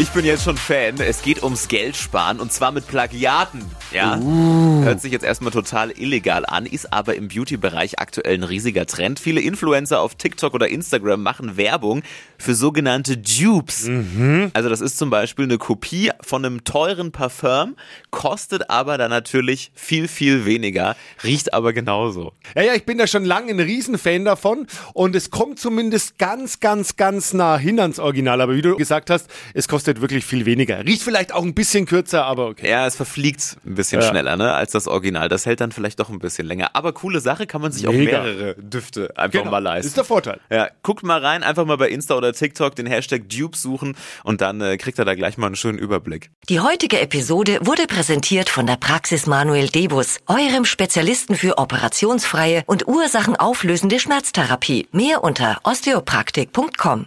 Ich bin jetzt schon Fan. Es geht ums Geld sparen und zwar mit Plagiaten. Ja, hört sich jetzt erstmal total illegal an, ist aber im Beauty-Bereich aktuell ein riesiger Trend. Viele Influencer auf TikTok oder Instagram machen Werbung für sogenannte Dupes. Also das ist zum Beispiel eine Kopie von einem teuren Parfum, kostet aber dann natürlich viel, viel weniger, riecht aber genauso. Ja, ja, ich bin da schon lange ein Riesenfan davon und es kommt zumindest ganz, ganz, ganz nah hin ans Original. Aber wie du gesagt hast, es kostet wirklich viel weniger. Riecht vielleicht auch ein bisschen kürzer, aber okay. Ja, es verfliegt ein bisschen Ja. schneller, ne, als das Original. Das hält dann vielleicht doch ein bisschen länger. Aber coole Sache, kann man sich auch Mega. mehrere Düfte einfach mal leisten. Ist der Vorteil. Ja, guckt mal rein, einfach mal bei Insta oder TikTok den Hashtag Dupe suchen und dann äh, kriegt er da gleich mal einen schönen Überblick. Die heutige Episode wurde präsentiert von der Praxis Manuel Debus, eurem Spezialisten für operationsfreie und ursachenauflösende Schmerztherapie. Mehr unter osteopraktik.com.